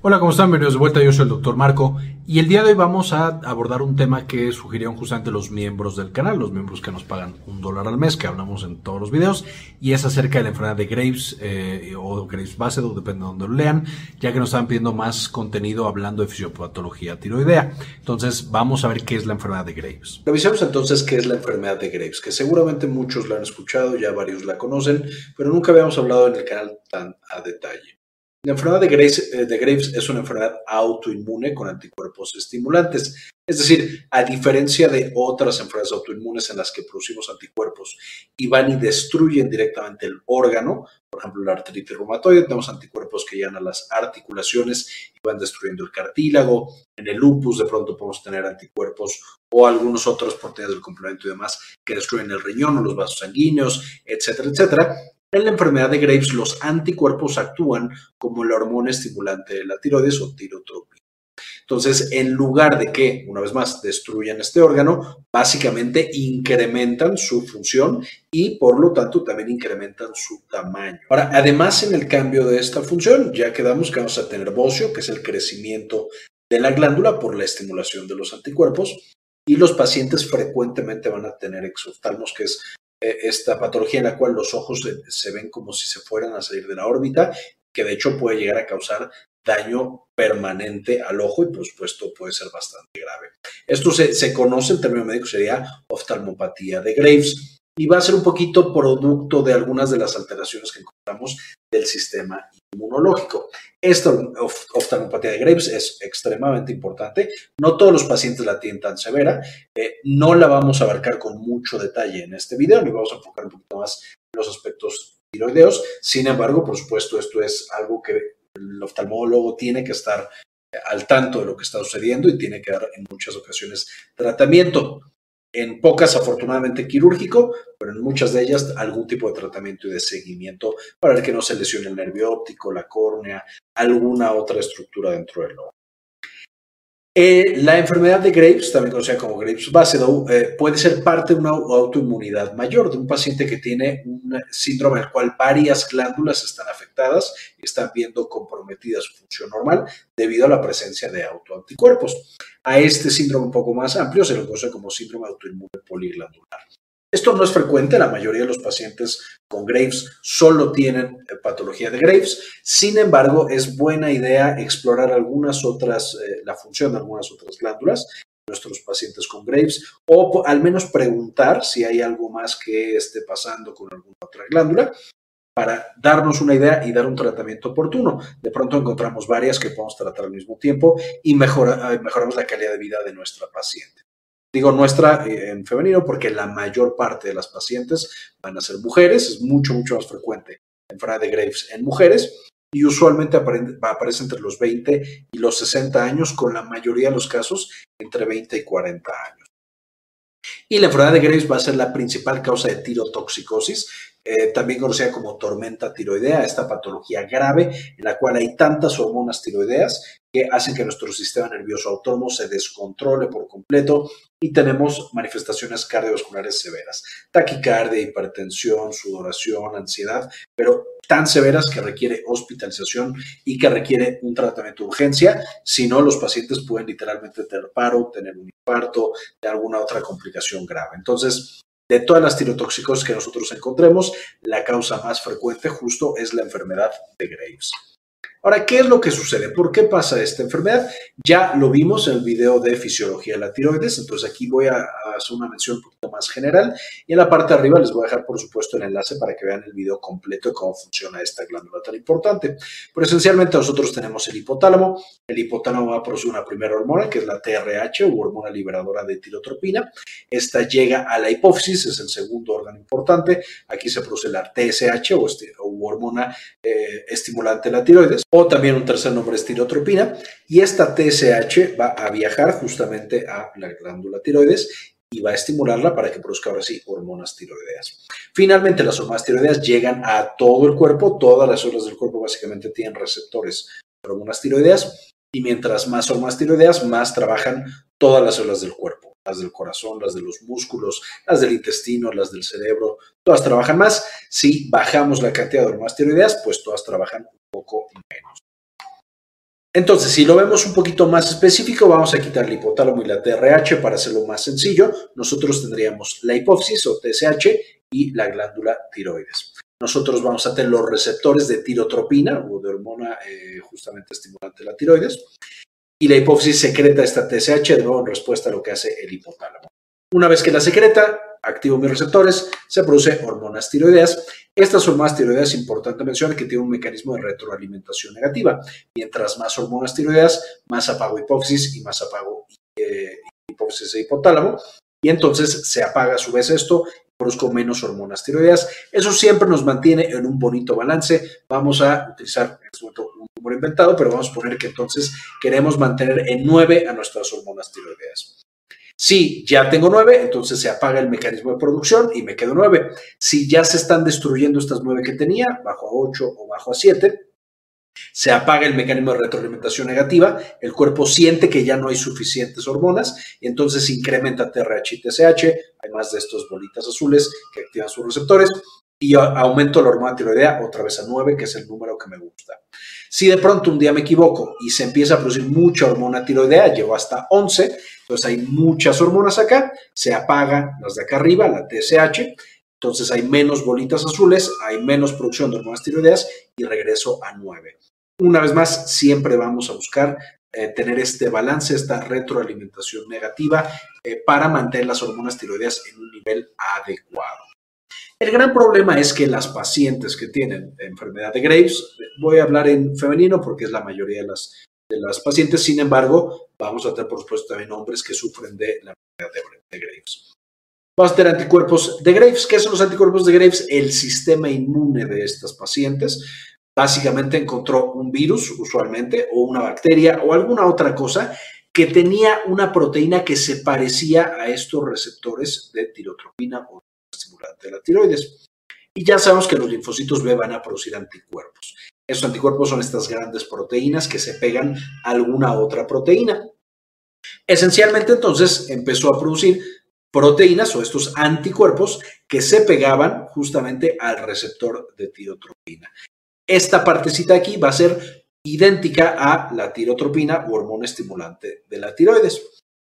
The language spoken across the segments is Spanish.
Hola, ¿cómo están? Bienvenidos de vuelta, yo soy el doctor Marco y el día de hoy vamos a abordar un tema que sugirieron justamente los miembros del canal, los miembros que nos pagan un dólar al mes, que hablamos en todos los videos, y es acerca de la enfermedad de Graves eh, o Graves Basedow, depende de donde lo lean, ya que nos están pidiendo más contenido hablando de fisiopatología tiroidea. Entonces, vamos a ver qué es la enfermedad de Graves. Revisemos entonces qué es la enfermedad de Graves, que seguramente muchos la han escuchado, ya varios la conocen, pero nunca habíamos hablado en el canal tan a detalle. La enfermedad eh, de Graves, es una enfermedad autoinmune con anticuerpos estimulantes. Es decir, a diferencia de otras enfermedades autoinmunes en las que producimos anticuerpos y van y destruyen directamente el órgano, por ejemplo, la artritis reumatoide, tenemos anticuerpos que llegan a las articulaciones y van destruyendo el cartílago. En el lupus, de pronto podemos tener anticuerpos o algunos otros proteínas del complemento y demás que destruyen el riñón o los vasos sanguíneos, etcétera, etcétera. En la enfermedad de Graves, los anticuerpos actúan como la hormona estimulante de la tiroides o tirotropina. Entonces, en lugar de que, una vez más, destruyan este órgano, básicamente incrementan su función y, por lo tanto, también incrementan su tamaño. Ahora, además, en el cambio de esta función, ya quedamos que vamos a tener bocio, que es el crecimiento de la glándula por la estimulación de los anticuerpos, y los pacientes frecuentemente van a tener exoftalmos, que es esta patología en la cual los ojos se, ven como si se fueran a salir de la órbita, que de hecho puede llegar a causar daño permanente al ojo y por supuesto puede ser bastante grave. Esto se, se conoce en términos médicos, sería oftalmopatía de Graves y va a ser un poquito producto de algunas de las alteraciones que encontramos del sistema inmunológico. Esta oftalmopatía de Graves es extremadamente importante. No todos los pacientes la tienen tan severa. Eh, no la vamos a abarcar con mucho detalle en este video, ni vamos a enfocar un poquito más en los aspectos tiroideos. Sin embargo, por supuesto, esto es algo que el oftalmólogo tiene que estar al tanto de lo que está sucediendo y tiene que dar en muchas ocasiones tratamiento en pocas afortunadamente quirúrgico, pero en muchas de ellas algún tipo de tratamiento y de seguimiento para que no se lesione el nervio óptico, la córnea, alguna otra estructura dentro del ojo. Eh, la enfermedad de Graves, también conocida como Graves Basedow, eh, puede ser parte de una autoinmunidad mayor, de un paciente que tiene un síndrome en el cual varias glándulas están afectadas y están viendo comprometida su función normal debido a la presencia de autoanticuerpos. A este síndrome un poco más amplio se le conoce como síndrome autoinmune poliglandular. Esto no es frecuente, la mayoría de los pacientes con Graves solo tienen eh, patología de Graves, sin embargo es buena idea explorar algunas otras, eh, la función de algunas otras glándulas nuestros pacientes con Graves o al menos preguntar si hay algo más que esté pasando con alguna otra glándula para darnos una idea y dar un tratamiento oportuno. De pronto encontramos varias que podemos tratar al mismo tiempo y mejora, mejoramos la calidad de vida de nuestra paciente. Digo nuestra eh, en femenino porque la mayor parte de las pacientes van a ser mujeres, es mucho, mucho más frecuente la enfermedad de Graves en mujeres y usualmente aparece entre los 20 y los 60 años, con la mayoría de los casos entre 20 y 40 años. Y la enfermedad de Graves va a ser la principal causa de tirotoxicosis, eh, también conocida como tormenta tiroidea, esta patología grave en la cual hay tantas hormonas tiroideas que hacen que nuestro sistema nervioso autónomo se descontrole por completo y tenemos manifestaciones cardiovasculares severas, taquicardia, hipertensión, sudoración, ansiedad, pero tan severas que requiere hospitalización y que requiere un tratamiento de urgencia, si no los pacientes pueden literalmente tener paro, tener un infarto, de alguna otra complicación grave. Entonces, de todas las tirotóxicos que nosotros encontremos, la causa más frecuente justo es la enfermedad de Graves. Ahora, ¿qué es lo que sucede? ¿Por qué pasa esta enfermedad? Ya lo vimos en el video de fisiología de la tiroides, entonces aquí voy a hacer una mención un poquito más general y en la parte de arriba les voy a dejar, por supuesto, el enlace para que vean el video completo de cómo funciona esta glándula tan importante. Pero esencialmente nosotros tenemos el hipotálamo. El hipotálamo va a producir una primera hormona, que es la TRH o hormona liberadora de tirotropina. Esta llega a la hipófisis, es el segundo órgano importante. Aquí se produce la TSH o, hormona eh, estimulante de la tiroides o también un tercer nombre es tirotropina, y esta TSH va a viajar justamente a la glándula tiroides y va a estimularla para que produzca ahora sí hormonas tiroideas. Finalmente, las hormonas tiroideas llegan a todo el cuerpo, todas las células del cuerpo básicamente tienen receptores de hormonas tiroideas, y mientras más hormonas tiroideas, más trabajan todas las células del cuerpo, las del corazón, las de los músculos, las del intestino, las del cerebro, todas trabajan más. Si bajamos la cantidad de hormonas tiroideas, pues todas trabajan un poco menos. Entonces, si lo vemos un poquito más específico, vamos a quitar el hipotálamo y la TRH para hacerlo más sencillo. Nosotros tendríamos la hipófisis o TSH y la glándula tiroides. Nosotros vamos a tener los receptores de tirotropina o de hormona eh, justamente estimulante de la tiroides. Y la hipófisis secreta esta TSH de nuevo en respuesta a lo que hace el hipotálamo. Una vez que la secreta, activo mis receptores, se produce hormonas tiroideas. Estas hormonas tiroideas, importante mencionar que tienen un mecanismo de retroalimentación negativa. Mientras más hormonas tiroideas, más apago hipófisis y más apago eh, hipófisis e hipotálamo. Y entonces se apaga a su vez esto produzco menos hormonas tiroideas. Eso siempre nos mantiene en un bonito balance. Vamos a utilizar un número inventado, pero vamos a poner que entonces queremos mantener en 9 a nuestras hormonas tiroideas. Si ya tengo 9, entonces se apaga el mecanismo de producción y me quedo 9. Si ya se están destruyendo estas 9 que tenía, bajo a 8 o bajo a 7, se apaga el mecanismo de retroalimentación negativa, el cuerpo siente que ya no hay suficientes hormonas y entonces incrementa TRH y TSH, hay más de estos bolitas azules que activan sus receptores y aumento la hormona tiroidea otra vez a 9, que es el número que me gusta. Si de pronto un día me equivoco y se empieza a producir mucha hormona tiroidea, llego hasta 11, entonces hay muchas hormonas acá, se apagan las de acá arriba, la TSH, entonces hay menos bolitas azules, hay menos producción de hormonas tiroideas y regreso a 9. Una vez más, siempre vamos a buscar eh, tener este balance, esta retroalimentación negativa eh, para mantener las hormonas tiroideas en un nivel adecuado. El gran problema es que las pacientes que tienen enfermedad de Graves, voy a hablar en femenino porque es la mayoría de las, de las pacientes, sin embargo, vamos a tener por supuesto también hombres que sufren de la enfermedad de Graves. Vamos a tener anticuerpos de Graves. ¿Qué son los anticuerpos de Graves? El sistema inmune de estas pacientes. Básicamente encontró un virus, usualmente, o una bacteria, o alguna otra cosa que tenía una proteína que se parecía a estos receptores de tirotropina o estimulante de la tiroides. Y ya sabemos que los linfocitos B van a producir anticuerpos. Estos anticuerpos son estas grandes proteínas que se pegan a alguna otra proteína. Esencialmente entonces empezó a producir proteínas o estos anticuerpos que se pegaban justamente al receptor de tirotropina. Esta partecita aquí va a ser idéntica a la tirotropina o hormona estimulante de la tiroides.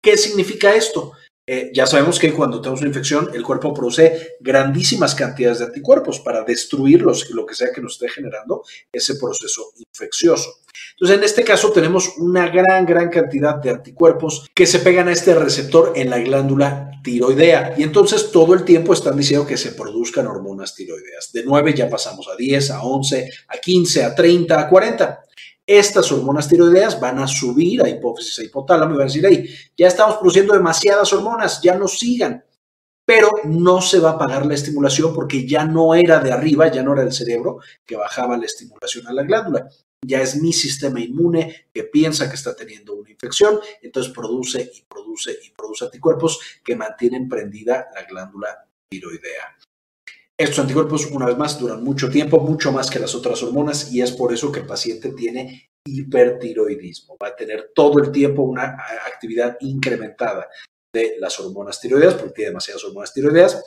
¿Qué significa esto? Eh, ya sabemos que cuando tenemos una infección, el cuerpo produce grandísimas cantidades de anticuerpos para destruir lo que sea que nos esté generando ese proceso infeccioso. Entonces, en este caso tenemos una gran, gran cantidad de anticuerpos que se pegan a este receptor en la glándula tiroidea. Y entonces todo el tiempo están diciendo que se produzcan hormonas tiroideas. De 9 ya pasamos a 10, a 11, a 15, a 30, a 40 estas hormonas tiroideas van a subir a hipófisis e hipotálamo y van a decir, hey, ya estamos produciendo demasiadas hormonas, ya no sigan. Pero no se va a pagar la estimulación porque ya no era de arriba, ya no era el cerebro que bajaba la estimulación a la glándula. Ya es mi sistema inmune que piensa que está teniendo una infección, entonces produce y produce y produce anticuerpos que mantienen prendida la glándula tiroidea. Estos anticuerpos, una vez más, duran mucho tiempo, mucho más que las otras hormonas, y es por eso que el paciente tiene hipertiroidismo. Va a tener todo el tiempo una actividad incrementada de las hormonas tiroideas, porque tiene demasiadas hormonas tiroideas.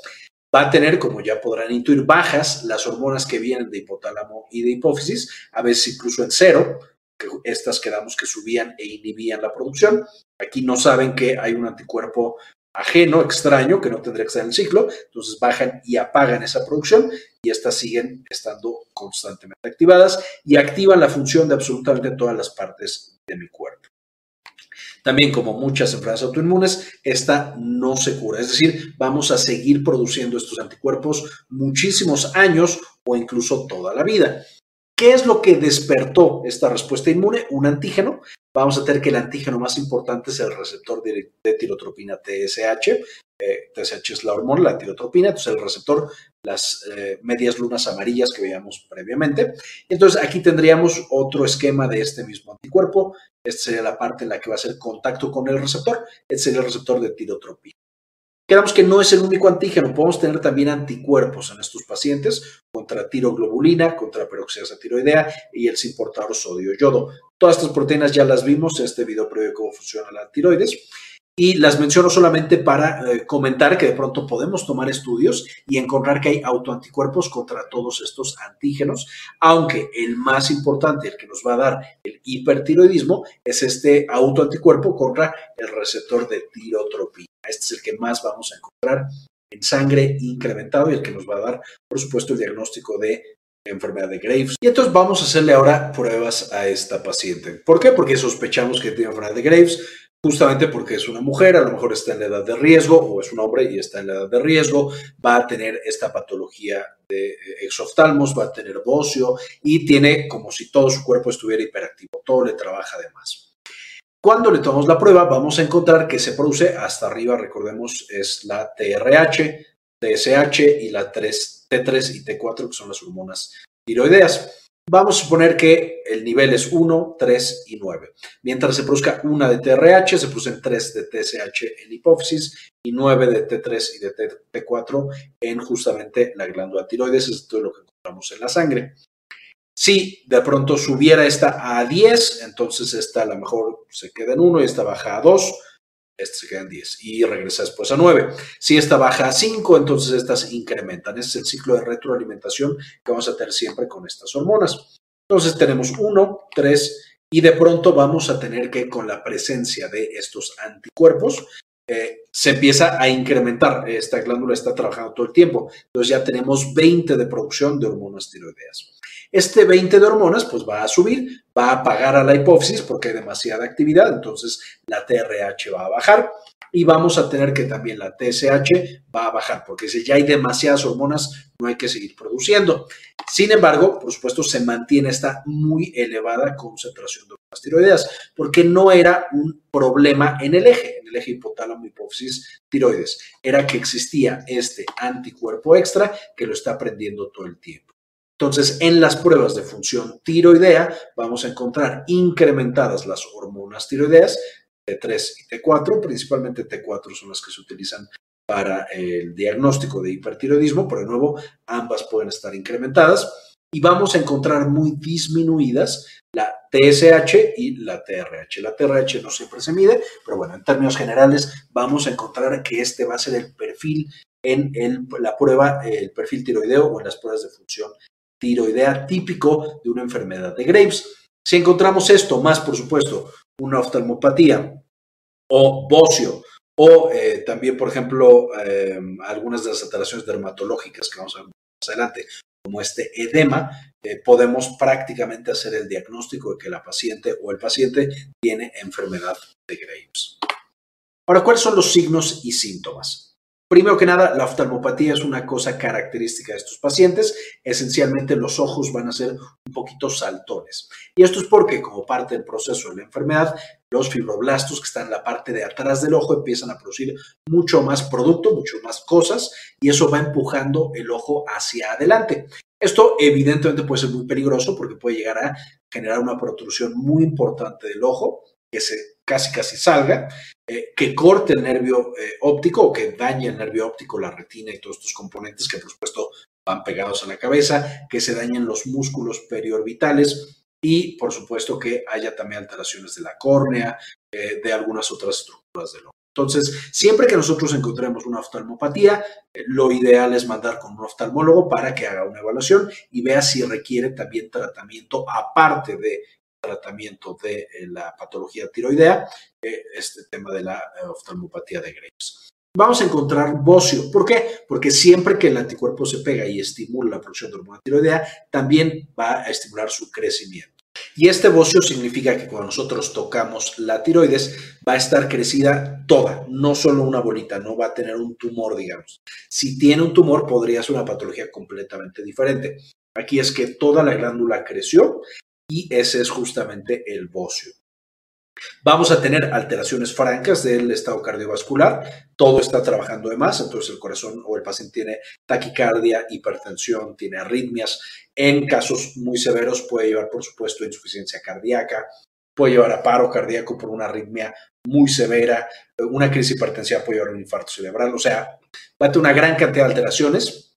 Va a tener, como ya podrán intuir, bajas las hormonas que vienen de hipotálamo y de hipófisis, a veces incluso en cero, que estas quedamos que subían e inhibían la producción. Aquí no saben que hay un anticuerpo ajeno, extraño, que no tendría que estar en el ciclo, entonces bajan y apagan esa producción y estas siguen estando constantemente activadas y activan la función de absolutamente todas las partes de mi cuerpo. También, como muchas enfermedades autoinmunes, esta no se cura. Es decir, vamos a seguir produciendo estos anticuerpos muchísimos años o incluso toda la vida. ¿Qué es lo que despertó esta respuesta inmune? Un antígeno. Vamos a tener que el antígeno más importante es el receptor de, tirotropina TSH. TSH es la hormona, la tirotropina, entonces el receptor, las eh, medias lunas amarillas que veíamos previamente. Entonces aquí tendríamos otro esquema de este mismo anticuerpo. Esta sería la parte en la que va a hacer contacto con el receptor. Este sería el receptor de tirotropina. Quedamos que no es el único antígeno, podemos tener también anticuerpos en estos pacientes contra tiroglobulina, contra peroxidasa tiroidea y el sin sodio-yodo. Todas estas proteínas ya las vimos en este video previo de cómo funciona la tiroides. Y las menciono solamente para eh, comentar que de pronto podemos tomar estudios y encontrar que hay autoanticuerpos contra todos estos antígenos, aunque el más importante, el que nos va a dar el hipertiroidismo, es este autoanticuerpo contra el receptor de tirotropina. Este es el que más vamos a encontrar en sangre incrementado y el que nos va a dar, por supuesto, el diagnóstico de enfermedad de Graves. Y entonces vamos a hacerle ahora pruebas a esta paciente. ¿Por qué? Porque sospechamos que tiene enfermedad de Graves justamente porque es una mujer, a lo mejor está en la edad de riesgo, o es un hombre y está en la edad de riesgo, va a tener esta patología de eh, exoftalmos, va a tener bocio y tiene como si todo su cuerpo estuviera hiperactivo, todo le trabaja de más. Cuando le tomamos la prueba, vamos a encontrar que se produce hasta arriba, recordemos, es la TRH, TSH y la 3, T3 y T4, que son las hormonas tiroideas. Vamos a suponer que el nivel es 1, 3 y 9. Mientras se produzca una de TRH, se producen 3 de TSH en hipófisis y 9 de T3 y de T4 en justamente la glándula tiroides. Esto es lo que encontramos en la sangre. Si de pronto subiera esta a 10, entonces esta a lo mejor se queda en 1 y esta baja a 2 este se queda en 10 y regresa después a 9. Si esta baja a 5, entonces estas incrementan. Ese es el ciclo de retroalimentación que vamos a tener siempre con estas hormonas. Entonces tenemos 1, 3 y de pronto vamos a tener que con la presencia de estos anticuerpos eh, se empieza a incrementar. Esta glándula está trabajando todo el tiempo. Entonces ya tenemos 20 de producción de hormonas tiroideas. Este 20 de hormonas pues va a subir, va a apagar a la hipófisis porque hay demasiada actividad, entonces la TRH va a bajar y vamos a tener que también la TSH va a bajar porque si ya hay demasiadas hormonas no hay que seguir produciendo. Sin embargo, por supuesto, se mantiene esta muy elevada concentración de hormonas tiroideas porque no era un problema en el eje, en el eje hipotálamo hipófisis tiroides, era que existía este anticuerpo extra que lo está prendiendo todo el tiempo. Entonces, en las pruebas de función tiroidea vamos a encontrar incrementadas las hormonas tiroideas T3 y T4, principalmente T4 son las que se utilizan para el diagnóstico de hipertiroidismo, pero de nuevo ambas pueden estar incrementadas y vamos a encontrar muy disminuidas la TSH y la TRH. La TRH no siempre se mide, pero bueno, en términos generales vamos a encontrar que este va a ser el perfil en la prueba, el perfil tiroideo o en las pruebas de función tiroidea típico de una enfermedad de Graves. Si encontramos esto, más por supuesto una oftalmopatía o bocio, o eh, también, por ejemplo, eh, algunas de las alteraciones dermatológicas que vamos a ver más adelante, como este edema, eh, podemos prácticamente hacer el diagnóstico de que la paciente o el paciente tiene enfermedad de Graves. Ahora, ¿cuáles son los signos y síntomas? Primero que nada, la oftalmopatía es una cosa característica de estos pacientes. Esencialmente los ojos van a ser un poquito saltones. Y esto es porque como parte del proceso de la enfermedad, los fibroblastos que están en la parte de atrás del ojo empiezan a producir mucho más producto, mucho más cosas, y eso va empujando el ojo hacia adelante. Esto evidentemente puede ser muy peligroso porque puede llegar a generar una protrusión muy importante del ojo que se casi casi salga, eh, que corte el nervio eh, óptico o que dañe el nervio óptico, la retina y todos estos componentes que por supuesto van pegados a la cabeza, que se dañen los músculos periorbitales y por supuesto que haya también alteraciones de la córnea, eh, de algunas otras estructuras del ojo. Entonces, siempre que nosotros encontremos una oftalmopatía, lo ideal es mandar con un oftalmólogo para que haga una evaluación y vea si requiere también tratamiento aparte de tratamiento de eh, la patología tiroidea, eh, este tema de la eh, oftalmopatía de Graves. Vamos a encontrar bocio. ¿Por qué? Porque siempre que el anticuerpo se pega y estimula la producción de hormona tiroidea, también va a estimular su crecimiento. Y este bocio significa que cuando nosotros tocamos la tiroides va a estar crecida toda, no solo una bolita, no va a tener un tumor, digamos. Si tiene un tumor podría ser una patología completamente diferente. Aquí es que toda la glándula creció y ese es justamente el bocio. Vamos a tener alteraciones francas del estado cardiovascular, todo está trabajando de más, entonces el corazón o el paciente tiene taquicardia, hipertensión, tiene arritmias. En casos muy severos puede llevar, por supuesto, insuficiencia cardíaca, puede llevar a paro cardíaco por una arritmia muy severa, una crisis hipertensiva puede llevar a un infarto cerebral, o sea, va a tener una gran cantidad de alteraciones.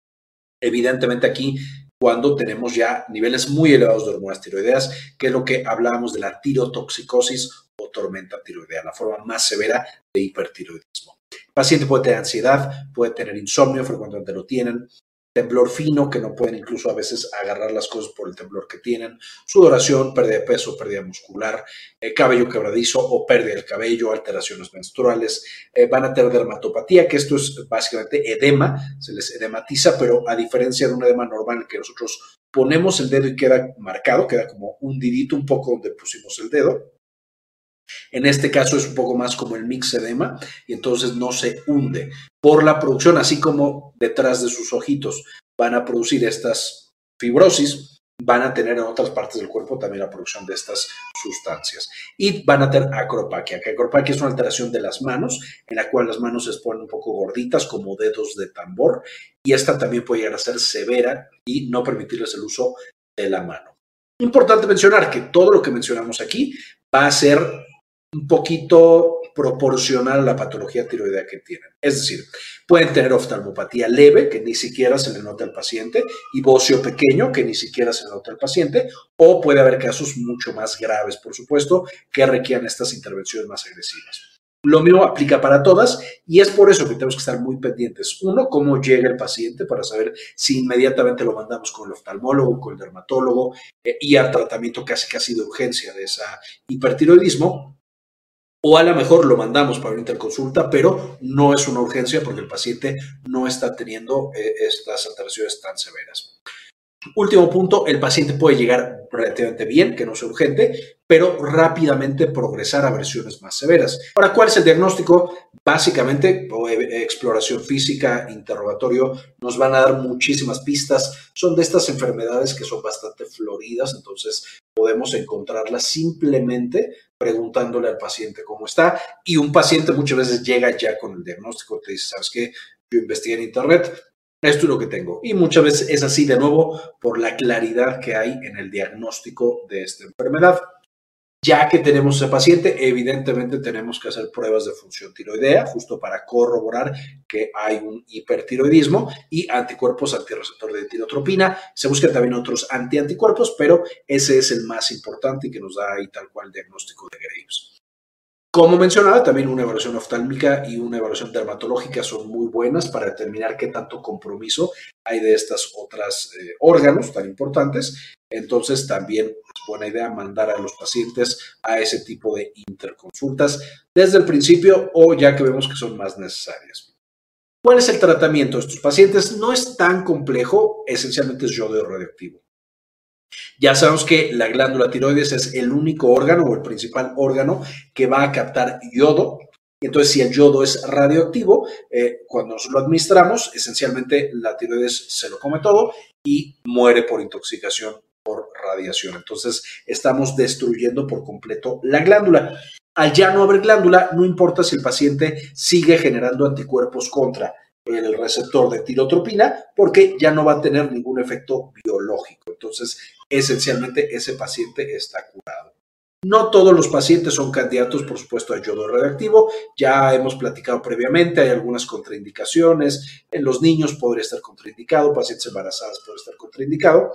Evidentemente aquí cuando tenemos ya niveles muy elevados de hormonas tiroideas, que es lo que hablábamos de la tirotoxicosis o tormenta tiroidea, la forma más severa de hipertiroidismo. El paciente puede tener ansiedad, puede tener insomnio, frecuentemente lo tienen, temblor fino, que no pueden incluso a veces agarrar las cosas por el temblor que tienen, sudoración, pérdida de peso, pérdida muscular, eh, cabello quebradizo o pérdida del cabello, alteraciones menstruales, eh, van a tener dermatopatía, que esto es básicamente edema, se les edematiza, pero a diferencia de un edema normal que nosotros ponemos el dedo y queda marcado, queda como un didito un poco donde pusimos el dedo, en este caso es un poco más como el mix edema y entonces no se hunde por la producción, así como detrás de sus ojitos van a producir estas fibrosis, van a tener en otras partes del cuerpo también la producción de estas sustancias. Y van a tener acropaquia, que acropaquia es una alteración de las manos, en la cual las manos se ponen un poco gorditas como dedos de tambor, y esta también puede llegar a ser severa y no permitirles el uso de la mano. Importante mencionar que todo lo que mencionamos aquí va a ser un poquito proporcional a la patología tiroidea que tienen. Es decir, pueden tener oftalmopatía leve, que ni siquiera se le nota al paciente, y bocio pequeño, que ni siquiera se le nota al paciente, o puede haber casos mucho más graves, por supuesto, que requieran estas intervenciones más agresivas. Lo mismo aplica para todas y es por eso que tenemos que estar muy pendientes. Uno, cómo llega el paciente para saber si inmediatamente lo mandamos con el oftalmólogo, con el dermatólogo eh, y al tratamiento casi casi de urgencia de ese hipertiroidismo o a lo mejor lo mandamos para una interconsulta, pero no es una urgencia porque el paciente no está teniendo eh, estas alteraciones tan severas. Último punto, el paciente puede llegar relativamente bien, que no es urgente, pero rápidamente progresar a versiones más severas. Ahora, ¿cuál es el diagnóstico? Básicamente, e, exploración física, interrogatorio, nos van a dar muchísimas pistas. Son de estas enfermedades que son bastante floridas, entonces podemos encontrarlas simplemente preguntándole al paciente cómo está. Y un paciente muchas veces llega ya con el diagnóstico, te dice, ¿sabes qué? Yo investigué en Internet, esto es lo que tengo. Y muchas veces es así de nuevo por la claridad que hay en el diagnóstico de esta enfermedad. Ya que tenemos ese paciente, evidentemente tenemos que hacer pruebas de función tiroidea, justo para corroborar que hay un hipertiroidismo y anticuerpos antirreceptor de tirotropina. Se buscan también otros antianticuerpos, pero ese es el más importante y que nos da ahí tal cual el diagnóstico de Graves. Como mencionaba, también una evaluación oftálmica y una evaluación dermatológica son muy buenas para determinar qué tanto compromiso hay de estos otros eh, órganos tan importantes. Entonces, también es buena idea mandar a los pacientes a ese tipo de interconsultas desde el principio o ya que vemos que son más necesarias. ¿Cuál es el tratamiento de estos pacientes? No es tan complejo, esencialmente es yodo radioactivo. Ya sabemos que la glándula tiroides es el único órgano o el principal órgano que va a captar yodo. Entonces, si el yodo es radioactivo, eh, cuando nos lo administramos, esencialmente la tiroides se lo come todo y muere por intoxicación por radiación. Entonces, estamos destruyendo por completo la glándula. Al ya no haber glándula, no importa si el paciente sigue generando anticuerpos contra el receptor de tirotropina porque ya no va a tener ningún efecto biológico. Entonces, esencialmente ese paciente está curado. No todos los pacientes son candidatos, por supuesto, a yodo radioactivo. Ya hemos platicado previamente, hay algunas contraindicaciones. En los niños podría estar contraindicado, pacientes embarazadas podría estar contraindicado.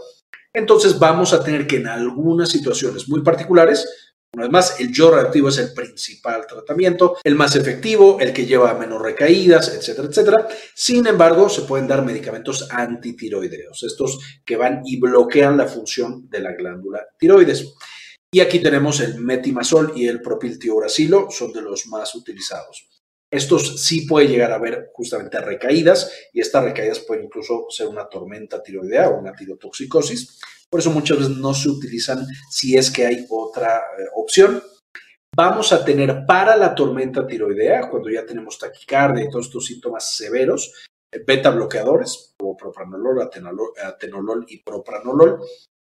Entonces vamos a tener que en algunas situaciones muy particulares una vez más, el yodo radioactivo es el principal tratamiento, el más efectivo, el que lleva menos recaídas, etcétera, etcétera. Sin embargo, se pueden dar medicamentos antitiroideos, estos que van y bloquean la función de la glándula tiroides. Y aquí tenemos el metimazol y el propiltiuracilo, son de los más utilizados. Estos sí puede llegar a haber justamente recaídas y estas recaídas pueden incluso ser una tormenta tiroidea o una tirotoxicosis. Por eso muchas veces no se utilizan si es que hay otra eh, opción. Vamos a tener para la tormenta tiroidea, cuando ya tenemos taquicardia y todos estos síntomas severos, eh, beta bloqueadores como propranolol, atenolol, y propranolol,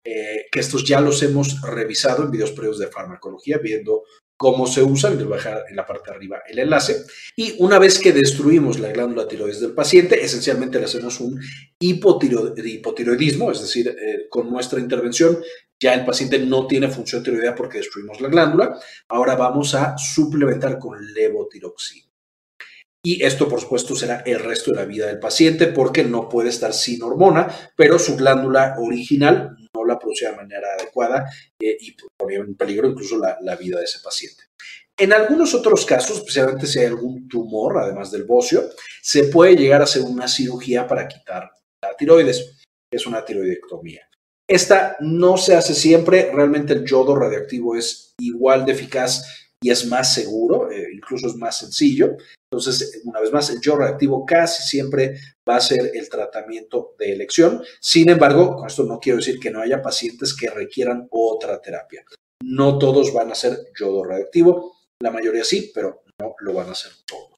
eh, que estos ya los hemos revisado en videos previos de farmacología, viendo cómo se usan, les voy a dejar en la parte de arriba el enlace. Y una vez que destruimos la glándula tiroides del paciente, esencialmente le hacemos un hipotiroidismo, es decir, eh, con nuestra intervención ya el paciente no tiene función tiroidea porque destruimos la glándula. Ahora vamos a suplementar con levotiroxina. Y esto, por supuesto, será el resto de la vida del paciente porque no puede estar sin hormona, pero su glándula original la producía de manera adecuada eh, y ponía en peligro incluso la, la vida de ese paciente. En algunos otros casos, especialmente si hay algún tumor, además del bocio, se puede llegar a hacer una cirugía para quitar la tiroides, que es una tiroidectomía. Esta no se hace siempre, realmente el yodo radioactivo es igual de eficaz y es más seguro, eh, incluso es más sencillo. Entonces, una vez más, el yodo radioactivo casi siempre va a ser el tratamiento de elección. Sin embargo, con esto no quiero decir que no haya pacientes que requieran otra terapia. No todos van a ser yodo radioactivo, la mayoría sí, pero no lo van a hacer todos.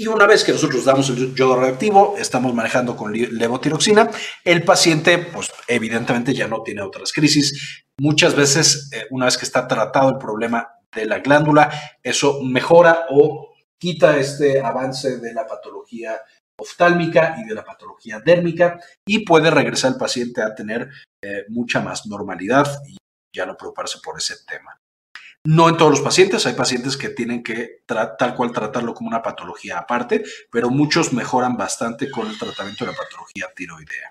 Y una vez que nosotros damos el yodo radioactivo, estamos manejando con levotiroxina, el paciente, pues evidentemente ya no tiene otras crisis. Muchas veces, eh, una vez que está tratado el problema de la glándula, eso mejora o quita este avance de la patología oftálmica y de la patología dérmica y puede regresar el paciente a tener eh, mucha más normalidad y ya no preocuparse por ese tema. No en todos los pacientes, hay pacientes que tienen que tal cual tratarlo como una patología aparte, pero muchos mejoran bastante con el tratamiento de la patología tiroidea.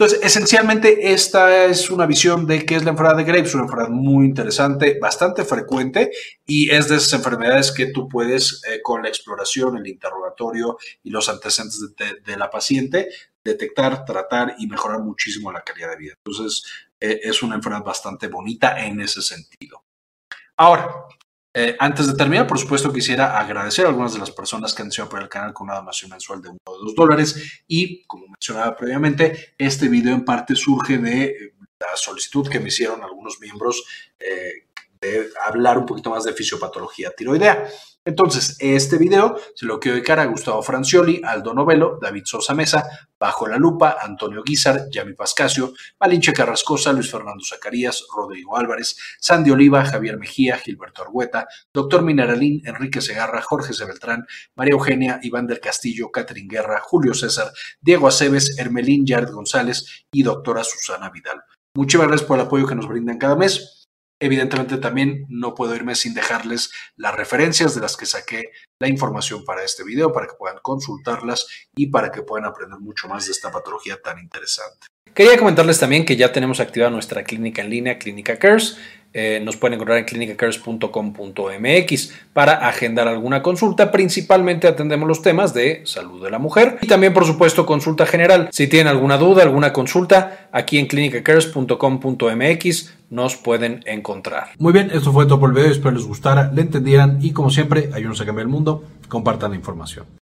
Entonces, esencialmente esta es una visión de qué es la enfermedad de Graves, una enfermedad muy interesante, bastante frecuente y es de esas enfermedades que tú puedes, eh, con la exploración, el interrogatorio y los antecedentes de, la paciente, detectar, tratar y mejorar muchísimo la calidad de vida. Entonces, eh, es una enfermedad bastante bonita en ese sentido. Ahora, eh, antes de terminar, por supuesto, quisiera agradecer a algunas de las personas que han sido por el canal con una donación mensual de uno o dos dólares. Y, como mencionaba previamente, este video en parte surge de eh, la solicitud que me hicieron algunos miembros eh, de hablar un poquito más de fisiopatología tiroidea. Entonces, este video se lo quiero dedicar a Gustavo Francioli, Aldo Novelo, David Sosa Mesa, Bajo la Lupa, Antonio Guizar, Yami Pascasio, Malinche Carrascosa, Luis Fernando Zacarías, Rodrigo Álvarez, Sandy Oliva, Javier Mejía, Gilberto Argueta, Doctor Mineralín, Enrique Segarra, Jorge Sebeltrán, María Eugenia, Iván del Castillo, Catherine Guerra, Julio César, Diego Aceves, Hermelín Yard González y doctora Susana Vidal. Muchas gracias por el apoyo que nos brindan cada mes. Evidentemente también no puedo irme sin dejarles las referencias de las que saqué la información para este video, para que puedan consultarlas y para que puedan aprender mucho más de esta patología tan interesante. Quería comentarles también que ya tenemos activada nuestra clínica en línea, Clínica Cares. Eh, nos pueden encontrar en clinicacares.com.mx para agendar alguna consulta. Principalmente atendemos los temas de salud de la mujer y también, por supuesto, consulta general. Si tienen alguna duda, alguna consulta, aquí en clinicacares.com.mx nos pueden encontrar. Muy bien, esto fue todo por el video. Espero les gustara, le entendieran y, como siempre, ayúdenos a cambiar el mundo. Compartan la información.